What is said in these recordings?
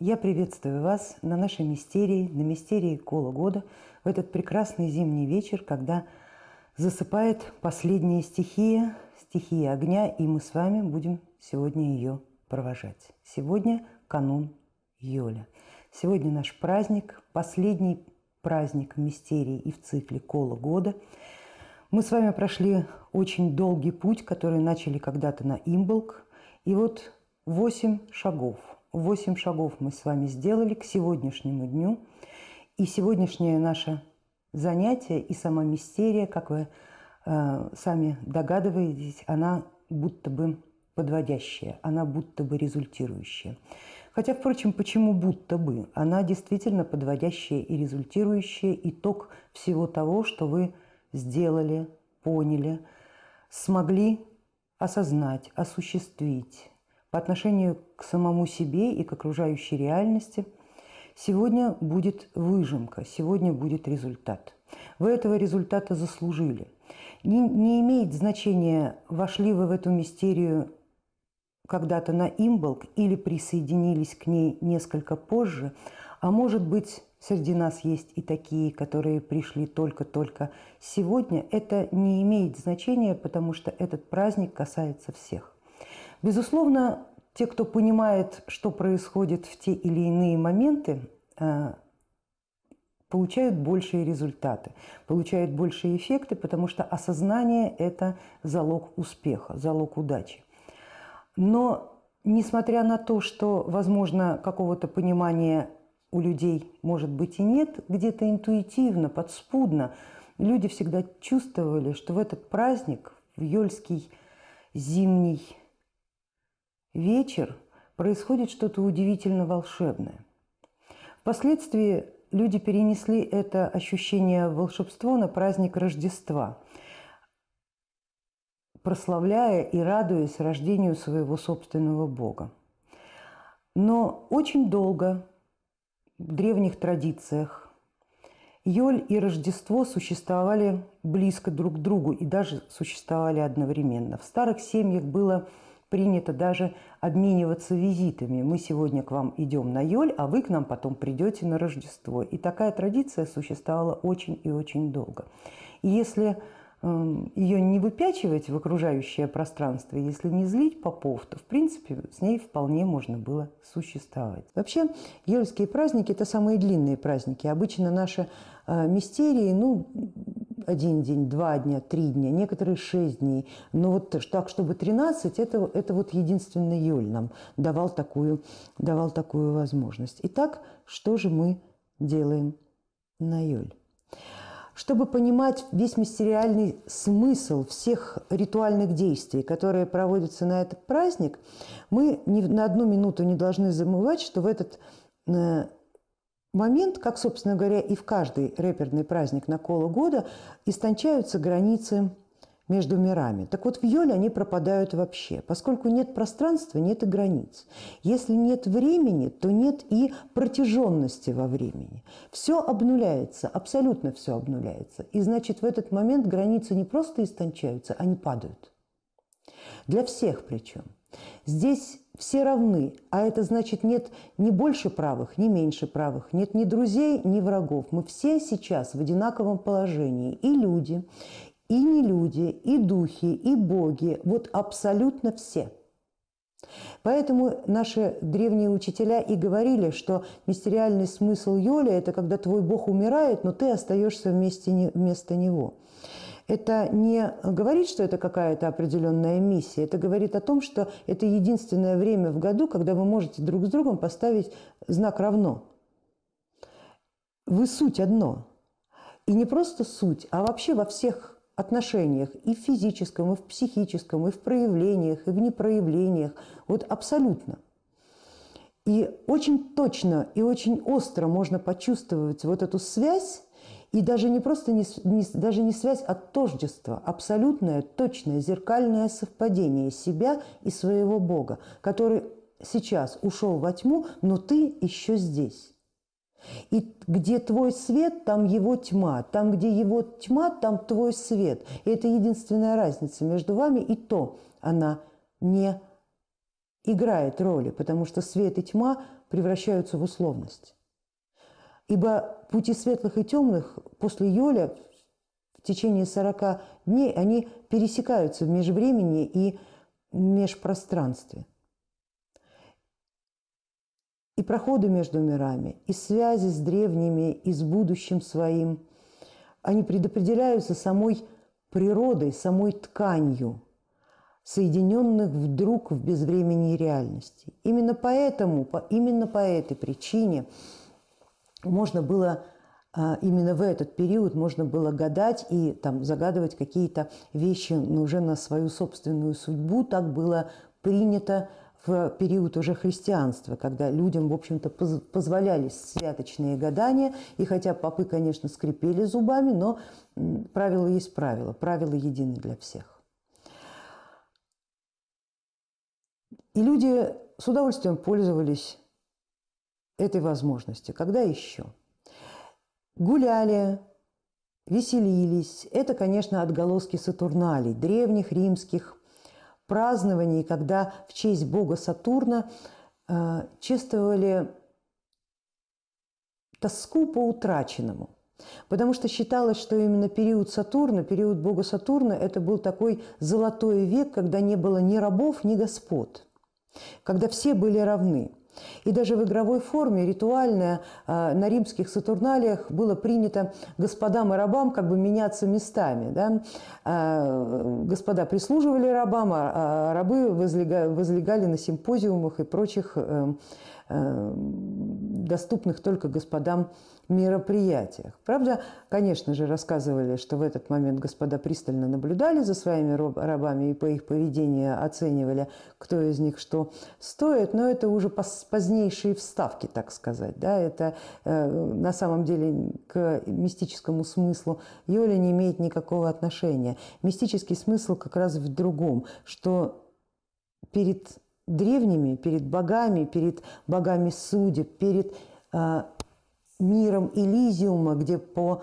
Я приветствую вас на нашей мистерии, на мистерии Кола года, в этот прекрасный зимний вечер, когда засыпает последняя стихия, стихия огня, и мы с вами будем сегодня ее провожать. Сегодня канун Йоля. Сегодня наш праздник, последний праздник мистерии и в цикле Кола года. Мы с вами прошли очень долгий путь, который начали когда-то на Имболк. И вот восемь шагов. Восемь шагов мы с вами сделали к сегодняшнему дню. И сегодняшнее наше занятие и сама мистерия, как вы э, сами догадываетесь, она будто бы подводящая, она будто бы результирующая. Хотя, впрочем, почему будто бы? Она действительно подводящая и результирующая итог всего того, что вы сделали, поняли, смогли осознать, осуществить по отношению к самому себе и к окружающей реальности, сегодня будет выжимка, сегодня будет результат. Вы этого результата заслужили. Не, не имеет значения, вошли вы в эту мистерию когда-то на имболк или присоединились к ней несколько позже, а может быть, Среди нас есть и такие, которые пришли только-только сегодня. Это не имеет значения, потому что этот праздник касается всех. Безусловно, те, кто понимает, что происходит в те или иные моменты, э, получают большие результаты, получают большие эффекты, потому что осознание – это залог успеха, залог удачи. Но несмотря на то, что, возможно, какого-то понимания у людей, может быть, и нет, где-то интуитивно, подспудно. Люди всегда чувствовали, что в этот праздник, в Йольский зимний вечер, происходит что-то удивительно волшебное. Впоследствии люди перенесли это ощущение волшебства на праздник Рождества, прославляя и радуясь рождению своего собственного Бога. Но очень долго в древних традициях Йоль и Рождество существовали близко друг к другу и даже существовали одновременно. В старых семьях было принято даже обмениваться визитами. Мы сегодня к вам идем на Йоль, а вы к нам потом придете на Рождество. И такая традиция существовала очень и очень долго. И если Эм, ее не выпячивать в окружающее пространство, если не злить попов, то, в принципе, с ней вполне можно было существовать. Вообще, Елские праздники – это самые длинные праздники. Обычно наши э, мистерии, ну, один день, два дня, три дня, некоторые шесть дней. Но вот так, чтобы 13, это, это вот единственный Йоль нам давал такую, давал такую возможность. Итак, что же мы делаем на Йоль? Чтобы понимать весь мистериальный смысл всех ритуальных действий, которые проводятся на этот праздник, мы ни на одну минуту не должны забывать, что в этот э, момент, как, собственно говоря, и в каждый рэперный праздник на коло года, истончаются границы между мирами. Так вот, в Йоле они пропадают вообще, поскольку нет пространства, нет и границ. Если нет времени, то нет и протяженности во времени. Все обнуляется, абсолютно все обнуляется. И значит, в этот момент границы не просто истончаются, они падают. Для всех причем. Здесь все равны, а это значит нет ни больше правых, ни меньше правых, нет ни друзей, ни врагов. Мы все сейчас в одинаковом положении, и люди, и не люди, и духи, и боги, вот абсолютно все. Поэтому наши древние учителя и говорили, что мистериальный смысл Йоли – это когда твой бог умирает, но ты остаешься вместе, вместо него. Это не говорит, что это какая-то определенная миссия, это говорит о том, что это единственное время в году, когда вы можете друг с другом поставить знак «равно». Вы суть одно. И не просто суть, а вообще во всех отношениях, и в физическом, и в психическом, и в проявлениях, и в непроявлениях. Вот абсолютно. И очень точно и очень остро можно почувствовать вот эту связь, и даже не просто не, не, даже не связь, а тождество, абсолютное, точное, зеркальное совпадение себя и своего Бога, который сейчас ушел во тьму, но ты еще здесь. И где твой свет, там его тьма. Там, где его тьма, там твой свет. И это единственная разница между вами, и то она не играет роли, потому что свет и тьма превращаются в условность. Ибо пути светлых и темных после Йоля в течение 40 дней они пересекаются в межвремени и межпространстве. И проходы между мирами, и связи с древними, и с будущим своим, они предопределяются самой природой, самой тканью, соединенных вдруг в безвременной реальности. Именно поэтому, именно по этой причине можно было а, именно в этот период можно было гадать и там, загадывать какие-то вещи ну, уже на свою собственную судьбу. Так было принято в период уже христианства, когда людям, в общем-то, позволялись святочные гадания. И хотя попы, конечно, скрипели зубами, но правило есть правило, правила едины для всех. И люди с удовольствием пользовались этой возможностью. Когда еще? Гуляли, веселились. Это, конечно, отголоски Сатурналей, древних римских празднований, когда в честь бога Сатурна э, чествовали тоску по утраченному. Потому что считалось, что именно период Сатурна, период бога Сатурна, это был такой золотой век, когда не было ни рабов, ни господ, когда все были равны. И даже в игровой форме, ритуальная, а, на римских сатурналиях было принято господам и рабам как бы меняться местами. Да? А, господа прислуживали рабам, а рабы возлегали на симпозиумах и прочих э, э, доступных только господам мероприятиях. Правда, конечно же, рассказывали, что в этот момент господа пристально наблюдали за своими рабами и по их поведению оценивали, кто из них что стоит, но это уже позднейшие вставки, так сказать. Да? Это э, на самом деле к мистическому смыслу Йоли не имеет никакого отношения. Мистический смысл как раз в другом, что перед древними, перед богами, перед богами судеб, перед э, миром Элизиума, где по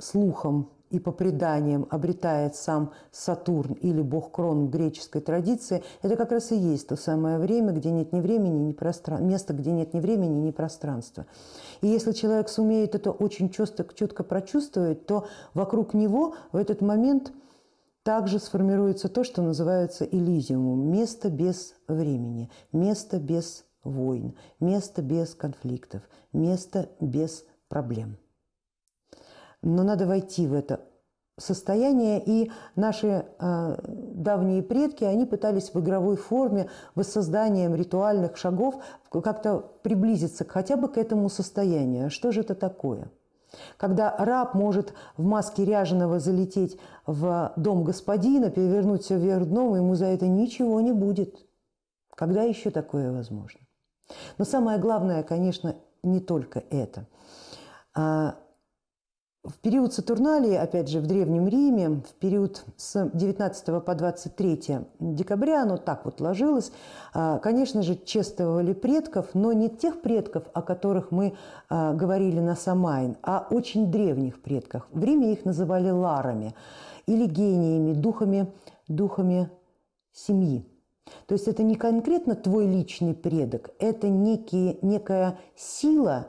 слухам и по преданиям обретает сам Сатурн или бог Крон в греческой традиции, это как раз и есть то самое время, где нет ни времени, ни пространства, место, где нет ни времени, ни пространства. И если человек сумеет это очень четко, четко прочувствовать, то вокруг него в этот момент также сформируется то, что называется Элизиумом – место без времени, место без войн, место без конфликтов, место без проблем. Но надо войти в это состояние, и наши э, давние предки, они пытались в игровой форме, воссозданием ритуальных шагов как-то приблизиться хотя бы к этому состоянию. Что же это такое? Когда раб может в маске ряженого залететь в дом господина, перевернуть все вверх дном, ему за это ничего не будет. Когда еще такое возможно? Но самое главное, конечно, не только это. В период Сатурналии, опять же, в Древнем Риме, в период с 19 по 23 декабря, оно так вот ложилось, а, конечно же, чествовали предков, но не тех предков, о которых мы а, говорили на Самайн, а очень древних предков. В Риме их называли ларами или гениями, духами, духами семьи. То есть это не конкретно твой личный предок, это некие, некая сила,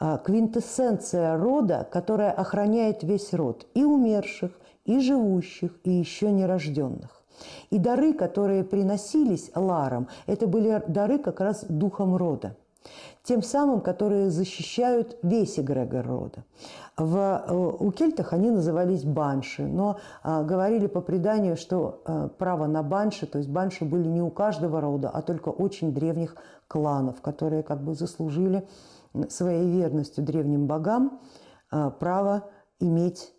квинтэссенция рода, которая охраняет весь род и умерших, и живущих, и еще нерожденных. И дары, которые приносились Ларам, это были дары как раз духом рода тем самым, которые защищают весь эгрегор рода. В, э, у кельтах они назывались банши, но а, говорили по преданию, что а, право на банши, то есть банши были не у каждого рода, а только очень древних кланов, которые как бы заслужили своей верностью древним богам а, право иметь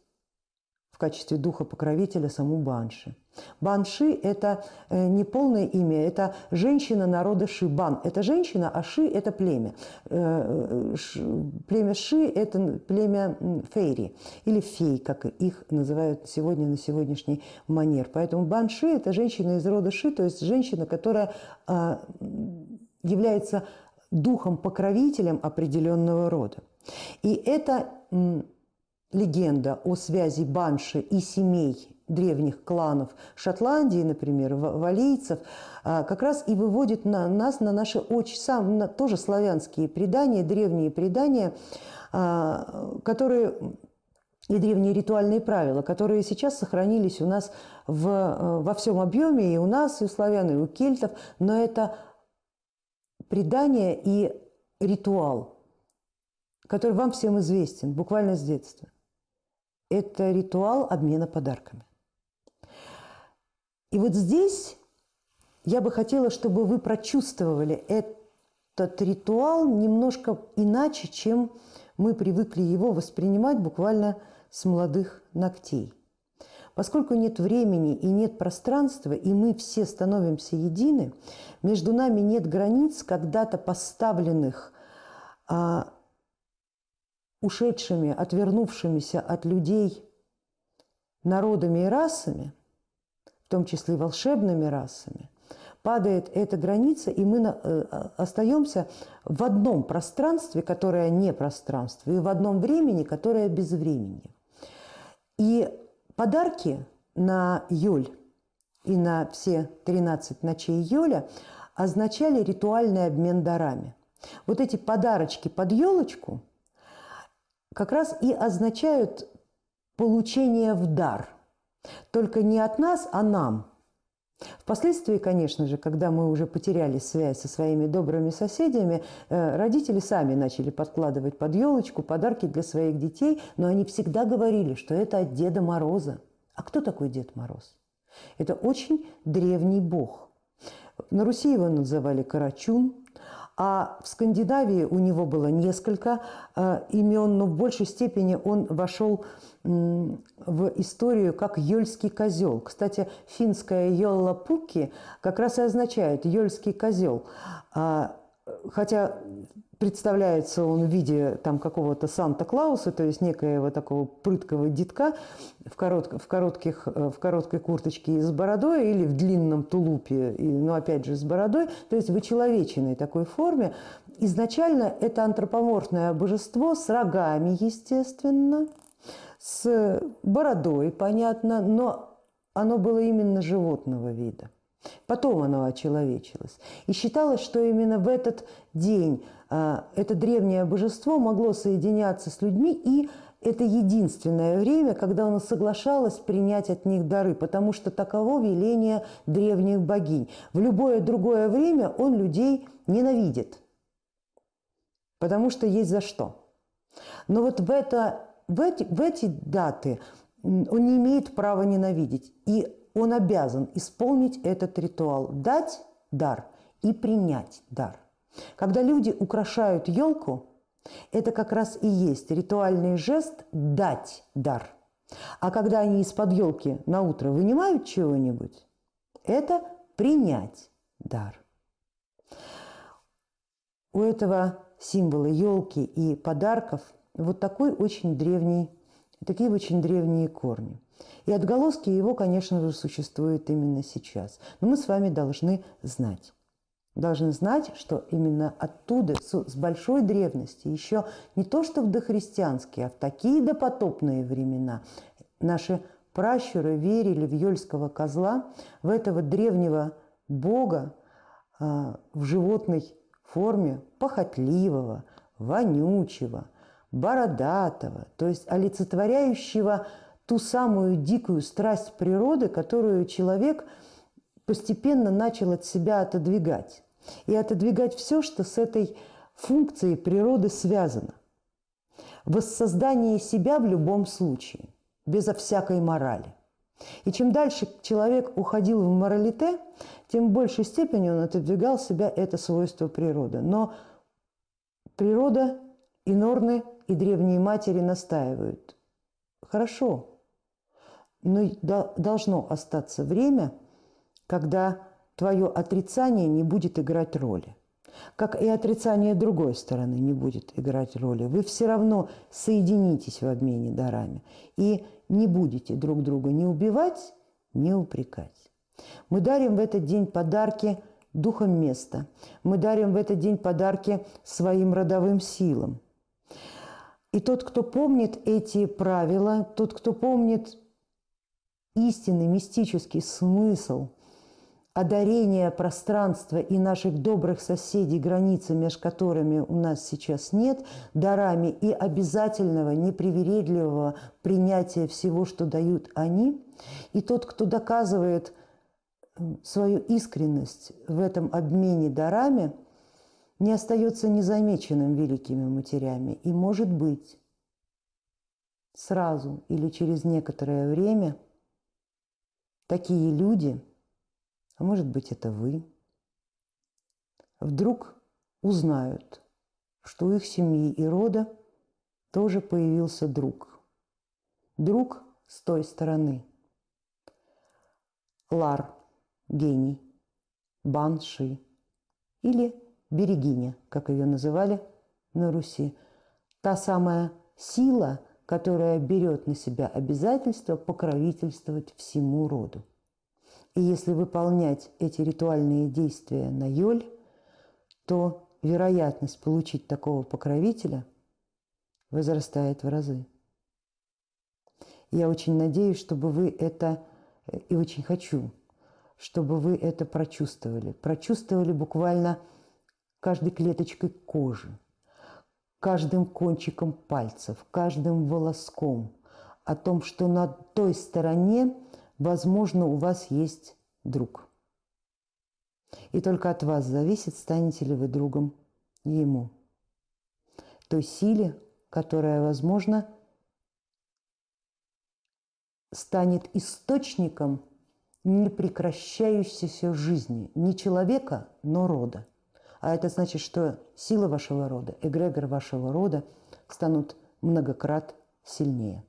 в качестве духа покровителя саму банши. Банши – это э, не полное имя, это женщина народа Ши. Бан – это женщина, а Ши – это племя. Э, э, племя Ши – это племя фейри или фей, как их называют сегодня на сегодняшний манер. Поэтому Банши – это женщина из рода Ши, то есть женщина, которая а, является духом-покровителем определенного рода. И это легенда о связи Банши и семей древних кланов Шотландии, например, валийцев, а, как раз и выводит на нас на наши очень сам, на, тоже славянские предания, древние предания, а, которые и древние ритуальные правила, которые сейчас сохранились у нас в, э, во всем объеме, и у нас, и у славян, и у кельтов, но это предание и ритуал, который вам всем известен, буквально с детства. Это ритуал обмена подарками. И вот здесь я бы хотела, чтобы вы прочувствовали этот ритуал немножко иначе, чем мы привыкли его воспринимать буквально с молодых ногтей. Поскольку нет времени и нет пространства, и мы все становимся едины, между нами нет границ, когда-то поставленных а, ушедшими, отвернувшимися от людей народами и расами, в том числе и волшебными расами, падает эта граница, и мы э, остаемся в одном пространстве, которое не пространство, и в одном времени, которое без времени. И подарки на Йоль и на все 13 ночей Йоля означали ритуальный обмен дарами. Вот эти подарочки под елочку как раз и означают получение в дар. Только не от нас, а нам – Впоследствии, конечно же, когда мы уже потеряли связь со своими добрыми соседями, э, родители сами начали подкладывать под елочку подарки для своих детей, но они всегда говорили, что это от Деда Мороза. А кто такой Дед Мороз? Это очень древний бог. На Руси его называли Карачун, а в Скандинавии у него было несколько э, имен, но в большей степени он вошел в историю как Йольский козел. Кстати, финская Йолла Пуки как раз и означает Йольский козел. А, хотя представляется он в виде там какого-то Санта-Клауса, то есть некоего такого прыткого детка в, корот, в, коротких, в короткой курточке с бородой или в длинном тулупе, и, но опять же с бородой, то есть в очеловеченной такой форме. Изначально это антропоморфное божество с рогами, естественно – с бородой, понятно, но оно было именно животного вида. Потом оно очеловечилось. И считалось, что именно в этот день а, это древнее божество могло соединяться с людьми, и это единственное время, когда оно соглашалось принять от них дары, потому что таково веление древних богинь. В любое другое время он людей ненавидит, потому что есть за что. Но вот в это в эти, в эти даты он не имеет права ненавидеть. И он обязан исполнить этот ритуал, дать дар и принять дар. Когда люди украшают елку, это как раз и есть ритуальный жест дать дар. А когда они из-под елки на утро вынимают чего-нибудь, это принять дар. У этого символа елки и подарков – вот такой очень древний, такие очень древние корни. И отголоски его, конечно же, существуют именно сейчас. Но мы с вами должны знать. Должны знать, что именно оттуда, с большой древности, еще не то что в дохристианские, а в такие допотопные времена, наши пращуры верили в Йольского козла, в этого древнего бога а, в животной форме, похотливого, вонючего – бородатого, то есть олицетворяющего ту самую дикую страсть природы, которую человек постепенно начал от себя отодвигать. И отодвигать все, что с этой функцией природы связано. Воссоздание себя в любом случае, безо всякой морали. И чем дальше человек уходил в моралите, тем в большей степени он отодвигал себя это свойство природы. Но природа и норны и древние матери настаивают. Хорошо, но должно остаться время, когда твое отрицание не будет играть роли. Как и отрицание другой стороны не будет играть роли. Вы все равно соединитесь в обмене дарами и не будете друг друга не убивать, не упрекать. Мы дарим в этот день подарки духом места. Мы дарим в этот день подарки своим родовым силам – и тот, кто помнит эти правила, тот, кто помнит истинный мистический смысл одарения пространства и наших добрых соседей, границы, между которыми у нас сейчас нет, дарами и обязательного, непривередливого принятия всего, что дают они. И тот, кто доказывает свою искренность в этом обмене дарами, не остается незамеченным великими матерями. И, может быть, сразу или через некоторое время такие люди, а может быть это вы, вдруг узнают, что у их семьи и рода тоже появился друг. Друг с той стороны. Лар, гений, банши или берегиня, как ее называли на Руси. Та самая сила – которая берет на себя обязательство покровительствовать всему роду. И если выполнять эти ритуальные действия на Йоль, то вероятность получить такого покровителя возрастает в разы. Я очень надеюсь, чтобы вы это, и очень хочу, чтобы вы это прочувствовали. Прочувствовали буквально каждой клеточкой кожи, каждым кончиком пальцев, каждым волоском о том, что на той стороне, возможно, у вас есть друг. И только от вас зависит, станете ли вы другом ему. Той силе, которая, возможно, станет источником непрекращающейся жизни не человека, но рода. А это значит, что сила вашего рода, эгрегор вашего рода станут многократ сильнее.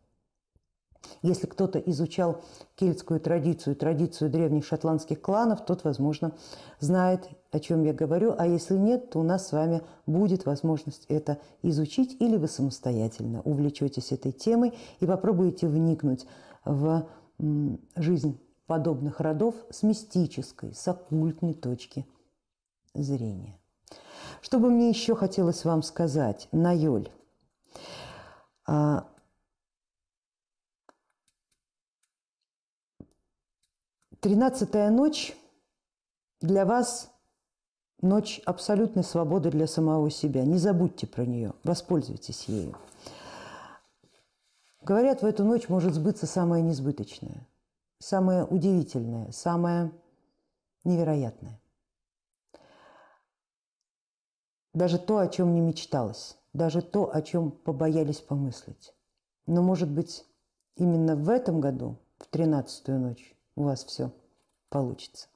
Если кто-то изучал кельтскую традицию, традицию древних шотландских кланов, тот, возможно, знает, о чем я говорю. А если нет, то у нас с вами будет возможность это изучить, или вы самостоятельно увлечетесь этой темой и попробуете вникнуть в жизнь подобных родов с мистической, с оккультной точки зрения. Что бы мне еще хотелось вам сказать, Найоль? А, тринадцатая ночь для вас ночь абсолютной свободы для самого себя. Не забудьте про нее, воспользуйтесь ею. Говорят, в эту ночь может сбыться самое несбыточное, самое удивительное, самое невероятное. Даже то, о чем не мечталось, даже то, о чем побоялись помыслить. Но, может быть, именно в этом году, в тринадцатую ночь, у вас все получится.